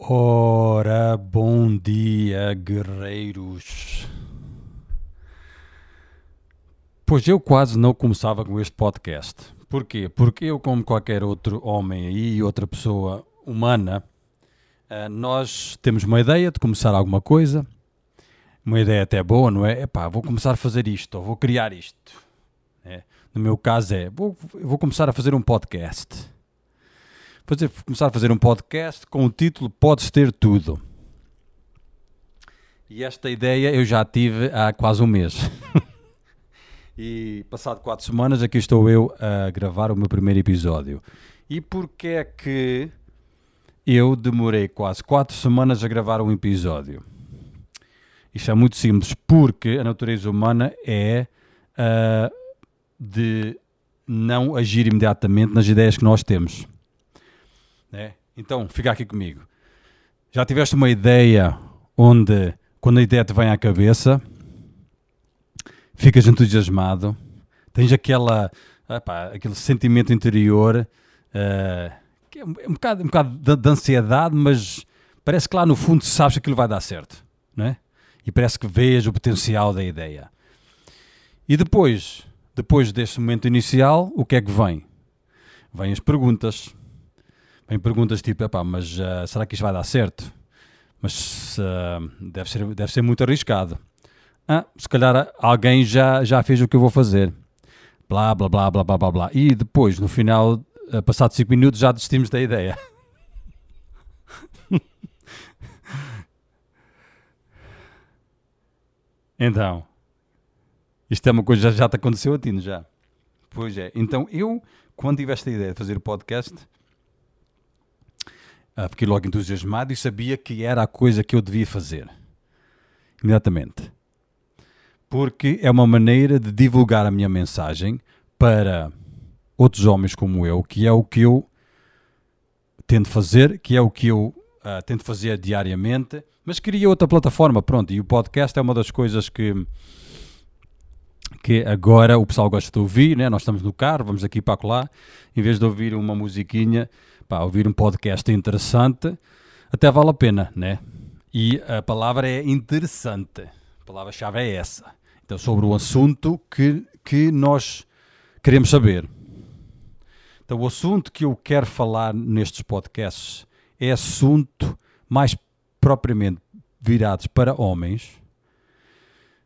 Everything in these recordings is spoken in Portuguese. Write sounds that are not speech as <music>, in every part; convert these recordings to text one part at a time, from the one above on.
Ora, bom dia, guerreiros. Pois eu quase não começava com este podcast. Porquê? Porque eu, como qualquer outro homem aí e outra pessoa humana, eh, nós temos uma ideia de começar alguma coisa, uma ideia até boa, não é? Epá, vou começar a fazer isto, ou vou criar isto. É. No meu caso é, vou, vou começar a fazer um podcast fazer, começar a fazer um podcast com o título Podes Ter Tudo. E esta ideia eu já tive há quase um mês. <laughs> e passado quatro semanas aqui estou eu a gravar o meu primeiro episódio. E porquê é que eu demorei quase quatro semanas a gravar um episódio? Isto é muito simples, porque a natureza humana é uh, de não agir imediatamente nas ideias que nós temos. Então, fica aqui comigo. Já tiveste uma ideia onde, quando a ideia te vem à cabeça, ficas entusiasmado, tens aquela, aquele sentimento interior uh, que é um, um bocado, um bocado de, de, ansiedade, mas parece que lá no fundo sabes que aquilo vai dar certo, não é? E parece que vês o potencial da ideia. E depois, depois deste momento inicial, o que é que vem? Vêm as perguntas. Vêm perguntas tipo, epá, mas uh, será que isto vai dar certo? Mas uh, deve, ser, deve ser muito arriscado. Ah, se calhar alguém já, já fez o que eu vou fazer. Blá, blá, blá, blá, blá, blá, blá. E depois, no final, uh, passados 5 minutos, já desistimos da ideia. <laughs> então, isto é uma coisa que já, já te aconteceu a ti, já? Pois é. Então, eu, quando tive esta ideia de fazer o podcast, Fiquei logo entusiasmado e sabia que era a coisa que eu devia fazer. Imediatamente. Porque é uma maneira de divulgar a minha mensagem para outros homens como eu, que é o que eu tento fazer, que é o que eu uh, tento fazer diariamente, mas queria outra plataforma, pronto, e o podcast é uma das coisas que que agora o pessoal gosta de ouvir, né? nós estamos no carro, vamos aqui para lá, em vez de ouvir uma musiquinha, pá, ouvir um podcast interessante, até vale a pena, né? E a palavra é interessante. A palavra-chave é essa. Então, sobre o assunto que, que nós queremos saber. Então, o assunto que eu quero falar nestes podcasts é assunto mais propriamente virados para homens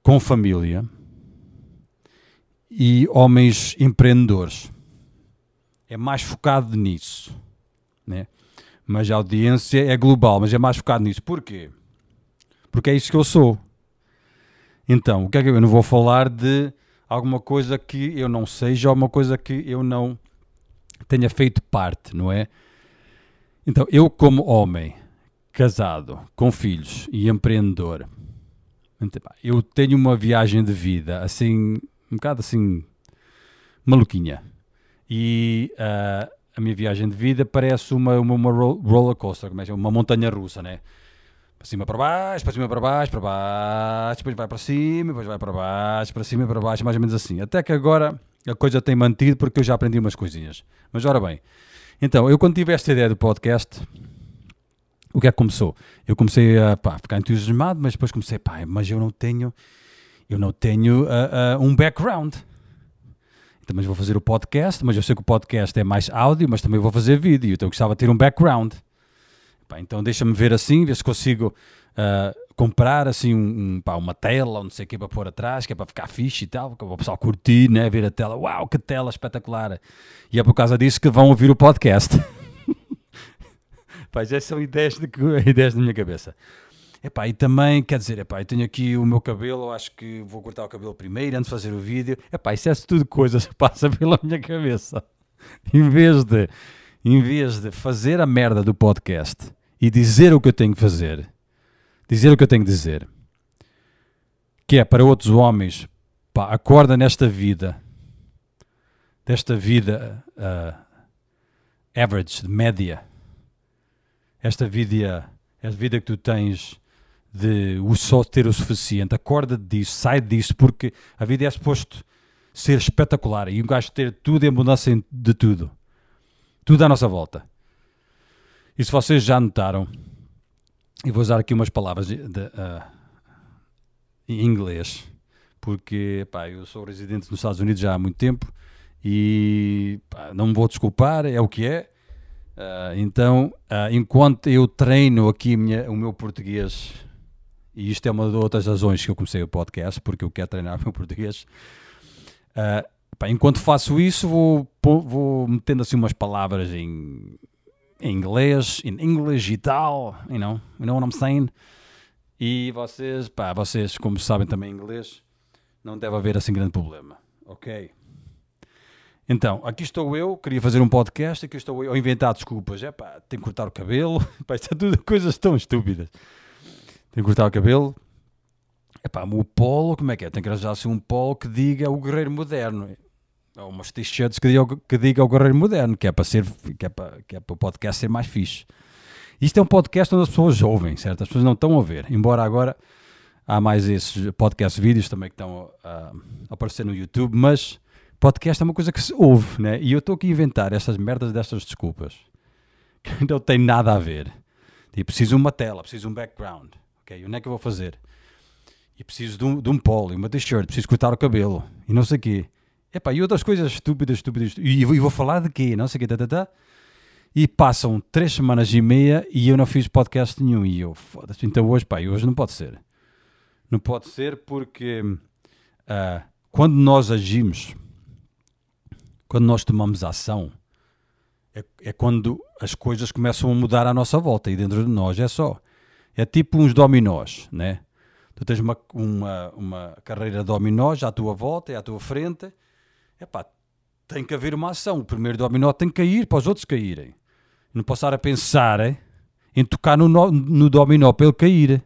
com família e homens empreendedores. É mais focado nisso né? Mas a audiência é global, mas é mais focado nisso. Porquê? Porque é isso que eu sou. Então, o que é que eu, eu não vou falar de alguma coisa que eu não seja ou uma coisa que eu não tenha feito parte, não é? Então, eu como homem, casado, com filhos e empreendedor, eu tenho uma viagem de vida assim, um bocado assim, maluquinha. E uh, a minha viagem de vida parece uma, uma, uma roller coaster, como é, uma montanha russa, né? Para cima, para baixo, para cima, para baixo, para baixo, depois vai para cima, depois vai para baixo, para cima, para baixo, mais ou menos assim. Até que agora a coisa tem mantido porque eu já aprendi umas coisinhas. Mas ora bem, então, eu quando tive esta ideia do podcast, o que é que começou? Eu comecei a pá, ficar entusiasmado, mas depois comecei, pá, mas eu não tenho, eu não tenho uh, uh, um background também vou fazer o podcast, mas eu sei que o podcast é mais áudio, mas também vou fazer vídeo, então gostava de ter um background. Pá, então deixa-me ver assim, ver se consigo uh, comprar assim um, um, pá, uma tela, ou não sei o que para pôr atrás, que é para ficar fixe e tal, para o pessoal curtir, né, ver a tela, uau, que tela espetacular. E é por causa disso que vão ouvir o podcast. <laughs> Pá, já são ideias, de, <laughs> ideias da minha cabeça. Epá, e também, quer dizer, epá, eu tenho aqui o meu cabelo, acho que vou cortar o cabelo primeiro antes de fazer o vídeo. Epá, isso é tudo coisas que <laughs> passa pela minha cabeça. Em vez de, em vez de fazer a merda do podcast e dizer o que eu tenho que fazer, dizer o que eu tenho que dizer, que é para outros homens, pá, acorda nesta vida, desta vida uh, average, média, esta vida, esta vida que tu tens de o só ter o suficiente. Acorda disso, sai disso, porque a vida é suposto ser espetacular e um gajo ter tudo em abundância de tudo. Tudo à nossa volta. E se vocês já notaram, E vou usar aqui umas palavras de, de, uh, em inglês, porque pá, eu sou residente nos Estados Unidos já há muito tempo e pá, não me vou desculpar, é o que é. Uh, então, uh, enquanto eu treino aqui minha, o meu português, e isto é uma das outras razões que eu comecei o podcast, porque eu quero treinar <laughs> o meu português, uh, pá, enquanto faço isso, vou, vou metendo assim umas palavras em, em inglês, em inglês e tal, you know, you know what I'm saying? E vocês, pá, vocês, como sabem também inglês, não deve haver assim grande problema, ok? Então, aqui estou eu, queria fazer um podcast, aqui estou eu a inventar desculpas. É pá, tenho que cortar o cabelo, <laughs> pá, isto é tudo coisas tão estúpidas. Tenho que cortar o cabelo. É pá, o polo, como é que é? Tenho que arranjar assim um polo que diga o guerreiro moderno. Ou umas t-shirts que que diga o guerreiro moderno, que é para ser, que é para, que é para o podcast ser mais fixe. Isto é um podcast onde as pessoas ouvem, certo? As pessoas não estão a ver, embora agora há mais esses podcast vídeos também que estão a, a aparecer no YouTube, mas podcast é uma coisa que se ouve, né? E eu estou aqui a inventar essas merdas destas desculpas <laughs> que não tem nada a ver. Tipo, preciso de uma tela, preciso de um background. Ok, onde é que eu vou fazer? E preciso de um, de um polo, uma t-shirt, preciso cortar o cabelo e não sei o quê. Epá, e outras coisas estúpidas, estúpidas, estúpidas. E, vou, e vou falar de quê? Não sei o quê, tá, tá, tá. E passam três semanas e meia e eu não fiz podcast nenhum. E eu, foda-se, então hoje, pá, hoje não pode ser. Não pode ser porque uh, quando nós agimos quando nós tomamos ação, é, é, quando as coisas começam a mudar à nossa volta e dentro de nós. É só. É tipo uns dominós, né? Tu tens uma, uma, uma carreira de dominós à tua volta e à tua frente. Epá, tem que haver uma ação. O primeiro dominó tem que cair para os outros caírem. Não posso estar a pensar hein, em tocar no, no dominó para ele cair.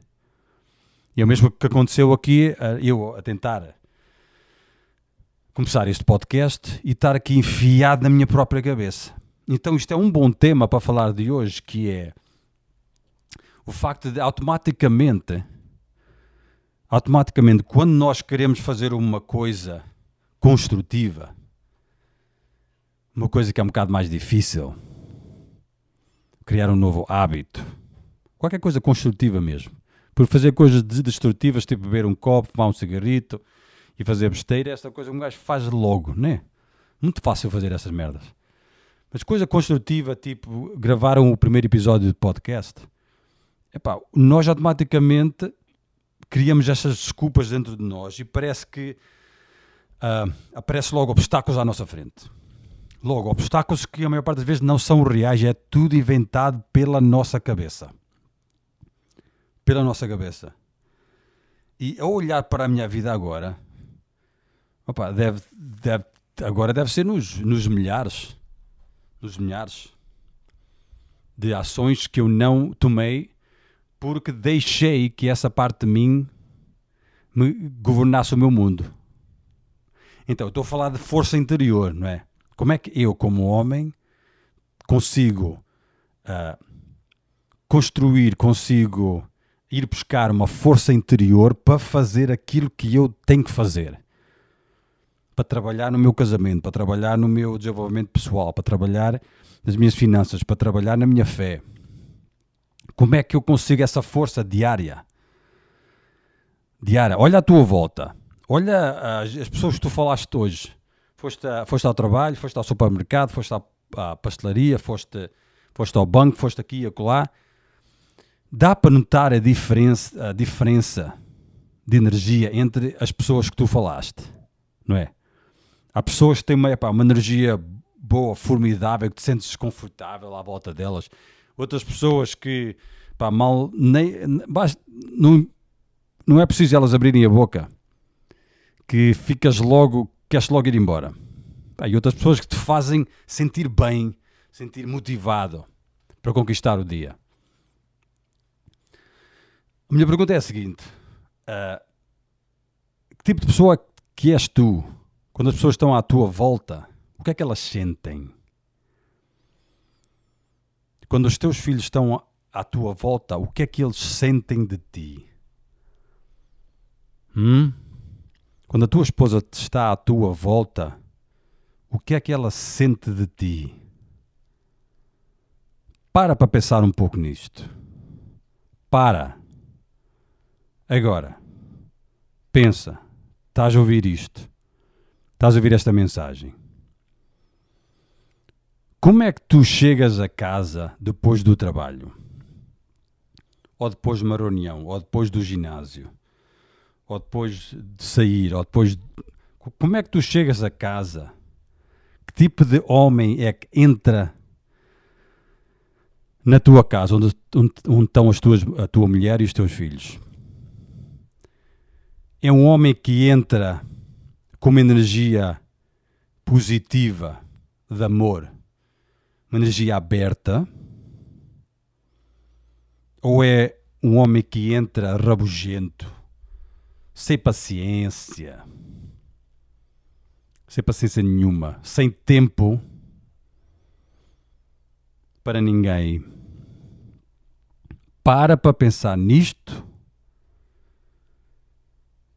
E é o mesmo que aconteceu aqui, eh, eu a tentar começar este podcast e estar aqui enfiado na minha própria cabeça. Então isto é um bom tema para falar de hoje, que é o facto de automaticamente, automaticamente, quando nós queremos fazer uma coisa construtiva, uma coisa que é um bocado mais difícil, criar um novo hábito, qualquer coisa construtiva mesmo, por fazer coisas destrutivas, tipo beber um copo, fumar um cigarrito, e fazer besteira, essa coisa um gajo faz logo, né? Muito fácil fazer essas merdas. Mas coisa construtiva, tipo, gravaram o primeiro episódio de podcast, epá, nós automaticamente criamos essas desculpas dentro de nós e parece que uh, aparece logo obstáculos à nossa frente. Logo, obstáculos que a maior parte das vezes não são reais, é tudo inventado pela nossa cabeça. Pela nossa cabeça. E ao olhar para a minha vida agora, Opa, deve, deve, agora deve ser nos, nos milhares, nos milhares de ações que eu não tomei porque deixei que essa parte de mim me governasse o meu mundo. Então, estou a falar de força interior, não é? Como é que eu, como homem, consigo uh, construir, consigo ir buscar uma força interior para fazer aquilo que eu tenho que fazer? para trabalhar no meu casamento, para trabalhar no meu desenvolvimento pessoal, para trabalhar nas minhas finanças, para trabalhar na minha fé. Como é que eu consigo essa força diária? Diária. Olha à tua volta. Olha as, as pessoas que tu falaste hoje. Foste, foste ao trabalho, foste ao supermercado, foste à, à pastelaria, foste, foste ao banco, foste aqui e acolá. Dá para notar a diferença, a diferença de energia entre as pessoas que tu falaste, não é? Há pessoas que têm uma, uma energia boa, formidável, que te sentes desconfortável à volta delas. Outras pessoas que, pá, mal, nem, não, não é preciso elas abrirem a boca, que ficas logo, queres logo ir embora. Pá, e outras pessoas que te fazem sentir bem, sentir motivado para conquistar o dia. A minha pergunta é a seguinte: uh, que tipo de pessoa que és tu? Quando as pessoas estão à tua volta, o que é que elas sentem? Quando os teus filhos estão à tua volta, o que é que eles sentem de ti? Hum? Quando a tua esposa está à tua volta, o que é que ela sente de ti? Para para pensar um pouco nisto. Para. Agora. Pensa. Estás a ouvir isto. Estás a ouvir esta mensagem. Como é que tu chegas a casa depois do trabalho? Ou depois de uma reunião? Ou depois do ginásio? Ou depois de sair? Ou depois. De... Como é que tu chegas a casa? Que tipo de homem é que entra na tua casa, onde, onde, onde estão as tuas, a tua mulher e os teus filhos? É um homem que entra com uma energia positiva de amor, uma energia aberta, ou é um homem que entra rabugento, sem paciência, sem paciência nenhuma, sem tempo para ninguém. Para para pensar nisto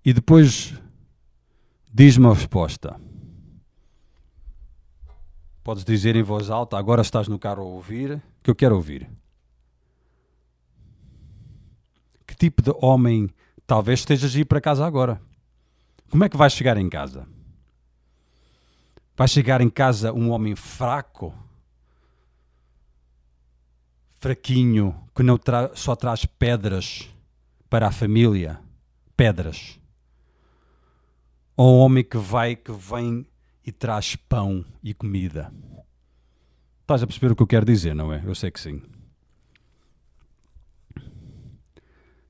e depois diz-me a resposta. Podes dizer em voz alta, agora estás no carro a ouvir, que eu quero ouvir. Que tipo de homem talvez estejas a ir para casa agora? Como é que vais chegar em casa? Vai chegar em casa um homem fraco? Fraquinho, que não tra só traz pedras para a família? Pedras ou um homem que vai, que vem e traz pão e comida. Estás a perceber o que eu quero dizer, não é? Eu sei que sim.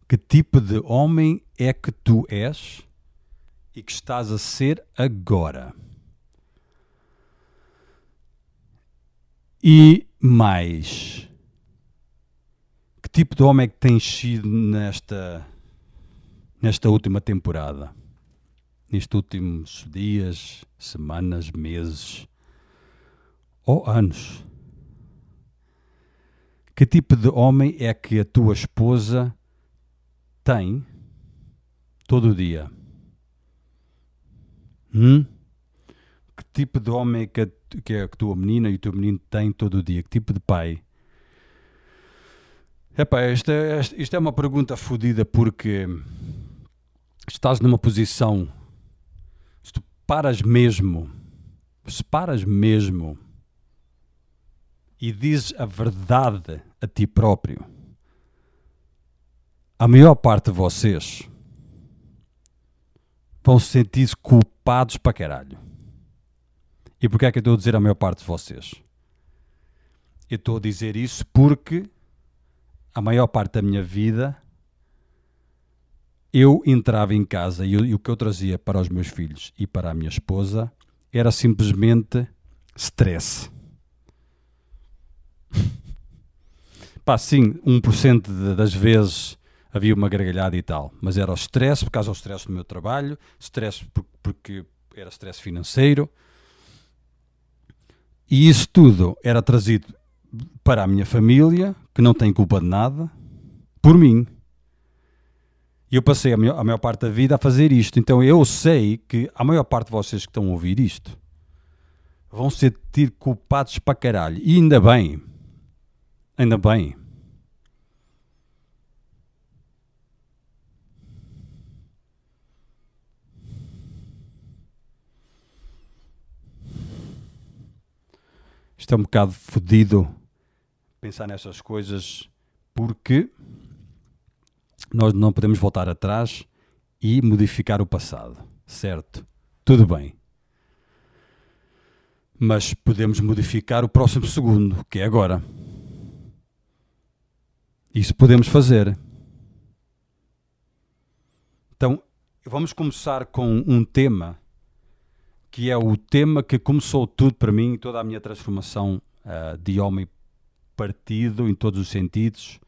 Que tipo de homem é que tu és e que estás a ser agora? E mais, que tipo de homem é que tens sido nesta, nesta última temporada? Nestes últimos dias, semanas, meses ou anos? Que tipo de homem é que a tua esposa tem todo dia? Hum? Que tipo de homem é que a, que a tua menina e o teu menino têm todo dia? Que tipo de pai? Epá, isto, é, isto é uma pergunta fodida porque estás numa posição paras mesmo, se paras mesmo e dizes a verdade a ti próprio, a maior parte de vocês vão se sentir culpados para caralho. E porquê é que eu estou a dizer a maior parte de vocês? Eu estou a dizer isso porque a maior parte da minha vida eu entrava em casa e, e, o que eu trazia para os meus filhos e para a minha esposa era simplesmente stress. <laughs> Pá, sim, 1% de, das vezes havia uma gargalhada e tal, mas era o stress por causa do stress do meu trabalho, stress por, porque era stress financeiro. E isso tudo era trazido para a minha família, que não tem culpa de nada, por mim. E eu passei a maior, a maior parte da vida a fazer isto. Então eu sei que a maior parte de vocês que estão a ouvir isto vão se sentir culpados para caralho. E ainda bem. Ainda bem. Isto é um bocado fodido pensar nessas coisas porque nós não podemos voltar atrás e modificar o passado, certo? Tudo bem. Mas podemos modificar o próximo segundo, que é agora. Isso podemos fazer. Então, vamos começar com um tema que é o tema que começou tudo para mim, toda a minha transformação uh, de homem partido em todos os sentidos.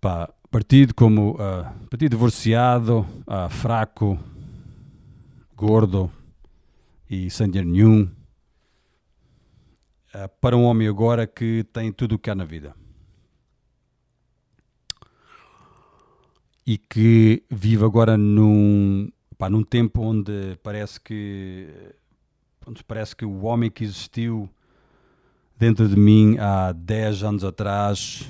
Pá, partido como uh, partido divorciado, uh, fraco, gordo e sem dinheiro nenhum, uh, para um homem agora que tem tudo o que há na vida. E que vive agora num, pá, num tempo onde parece que onde parece que o homem que existiu dentro de mim há 10 anos atrás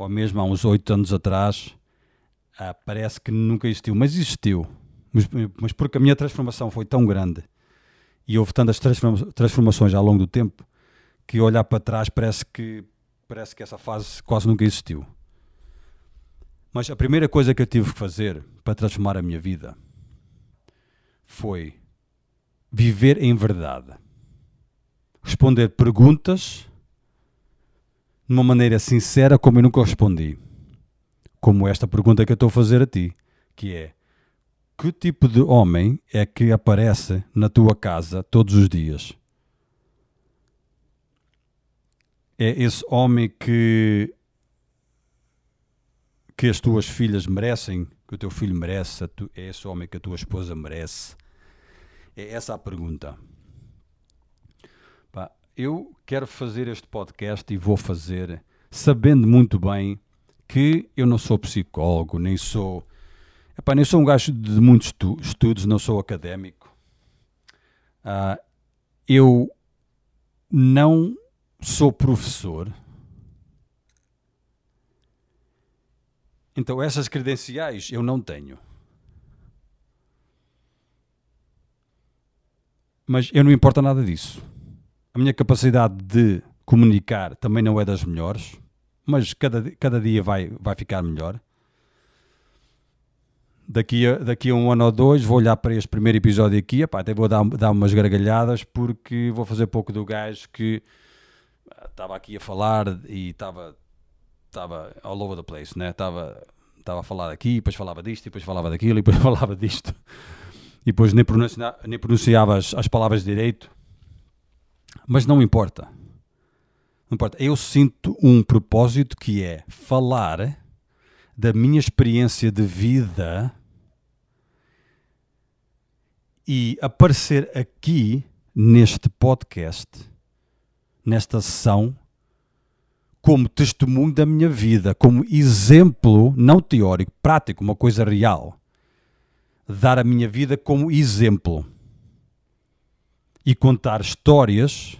ou mesmo há uns oito anos atrás, ah, parece que nunca existiu, mas existiu. Mas, mas, porque a minha transformação foi tão grande e houve tantas transformações ao longo do tempo que olhar para trás parece que parece que essa fase quase nunca existiu. Mas a primeira coisa que eu tive que fazer para transformar a minha vida foi viver em verdade. Responder perguntas de uma maneira sincera como eu nunca respondi. Como esta pergunta que eu estou a fazer a ti, que é que tipo de homem é que aparece na tua casa todos os dias? É esse homem que que as tuas filhas merecem, que o teu filho merece, é esse homem que a tua esposa merece? É essa a pergunta. Eu quero fazer este podcast e vou fazer sabendo muito bem que eu não sou psicólogo, nem sou. Epá, nem sou um gajo de muitos estu estudos, não sou académico. Uh, eu não sou professor. Então, essas credenciais eu não tenho. Mas eu não importa nada disso. A minha capacidade de comunicar também não é das melhores, mas cada, cada dia vai, vai ficar melhor. Daqui a, daqui a um ano ou dois vou olhar para este primeiro episódio aqui, epá, até vou dar, dar umas gargalhadas porque vou fazer pouco do gajo que estava aqui a falar e estava estava all over the place, né? Estava estava a falar aqui, depois falava disto, depois falava daquilo, depois <laughs> falava disto. E depois nem, pronuncia, nem pronunciava as, as palavras direito. Mas não importa. Não importa. Eu sinto um propósito que é falar da minha experiência de vida e aparecer aqui neste podcast, nesta sessão, como testemunho da minha vida, como exemplo, não teórico, prático, uma coisa real. Dar a minha vida como exemplo e contar histórias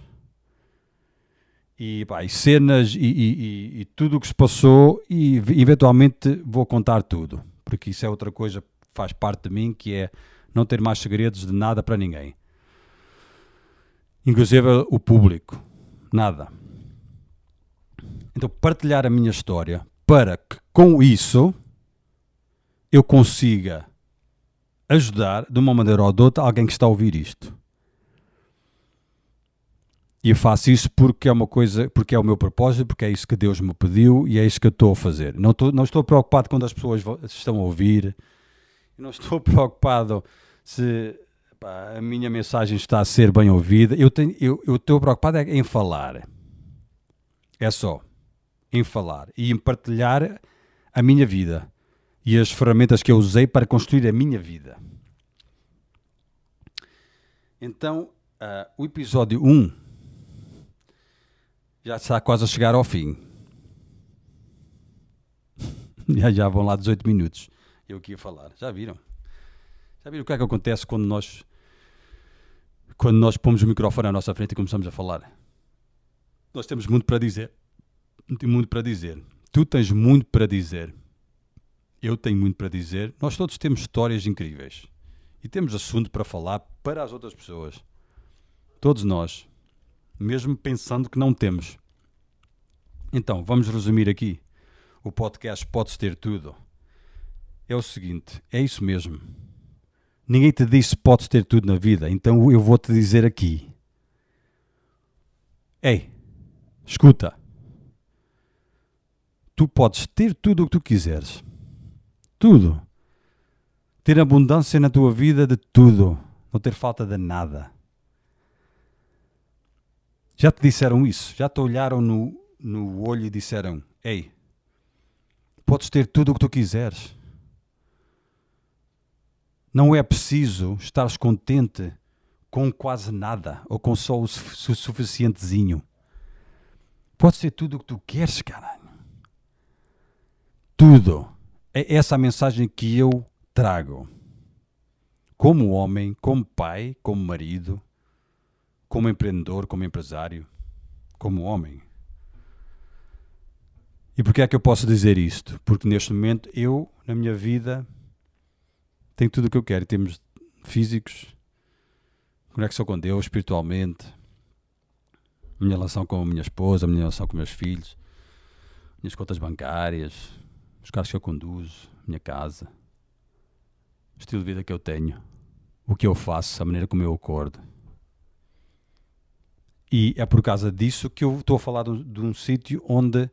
e, pá, e cenas e, e, e, tudo o que se passou e eventualmente vou contar tudo, porque isso é outra coisa que faz parte de mim, que é não ter mais segredos de nada para ninguém. Inclusive o público. Nada. Então, partilhar a minha história para que com isso eu consiga ajudar de uma maneira ou de outra alguém que está a ouvir isto. E eu faço isso porque é uma coisa, porque é o meu propósito, porque é isso que Deus me pediu e é isso que eu estou a fazer. Não estou, não estou preocupado quando as pessoas estão a ouvir, não estou <laughs> preocupado se pá, a minha mensagem está a ser bem ouvida. Eu, tenho, eu, eu estou preocupado é em falar. É só. Em falar e em partilhar a minha vida e as ferramentas que eu usei para construir a minha vida. Então, uh, o episódio 1 já está quase a chegar ao fim. <laughs> já, já vão lá 18 minutos. Eu aqui a falar. Já viram? Já viram o que é que acontece quando nós quando nós pomos o microfone à nossa frente e começamos a falar? Nós temos muito para dizer. Muito para dizer. Tu tens muito para dizer. Eu tenho muito para dizer. Nós todos temos histórias incríveis. E temos assunto para falar para as outras pessoas. Todos nós mesmo pensando que não temos. Então, vamos resumir aqui. O podcast Podes Ter Tudo. É o seguinte: é isso mesmo. Ninguém te disse podes ter tudo na vida, então eu vou te dizer aqui. Ei, escuta. Tu podes ter tudo o que tu quiseres. Tudo. Ter abundância na tua vida de tudo. Não ter falta de nada. Já te disseram isso? Já te olharam no, no olho e disseram: Ei, podes ter tudo o que tu quiseres. Não é preciso estares contente com quase nada ou com só o suficientezinho. Podes ter tudo o que tu queres, caralho. Tudo. É essa a mensagem que eu trago. Como homem, como pai, como marido, como empreendedor, como empresário, como homem. E porquê é que eu posso dizer isto? Porque neste momento eu, na minha vida, tenho tudo o que eu quero. Em termos físicos, conexão com Deus, espiritualmente, minha relação com a minha esposa, minha relação com meus filhos, minhas contas bancárias, os carros que eu conduzo, minha casa, o estilo de vida que eu tenho, o que eu faço, a maneira como eu acordo. E é por causa disso que eu estou a falar de, de um sítio onde,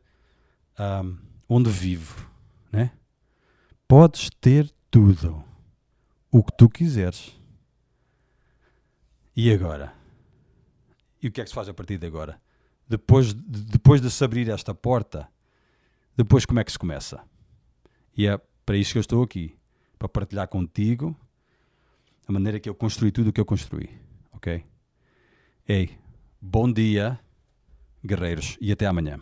um, onde vivo. Né? Podes ter tudo o que tu quiseres. E agora? E o que é que se faz a partir de agora? Depois de, depois de se abrir esta porta, depois como é que se começa? E é para isso que eu estou aqui. Para partilhar contigo a maneira que eu construí tudo o que eu construí. Ok? Ei, bom dia, guerreiros, e até amanhã.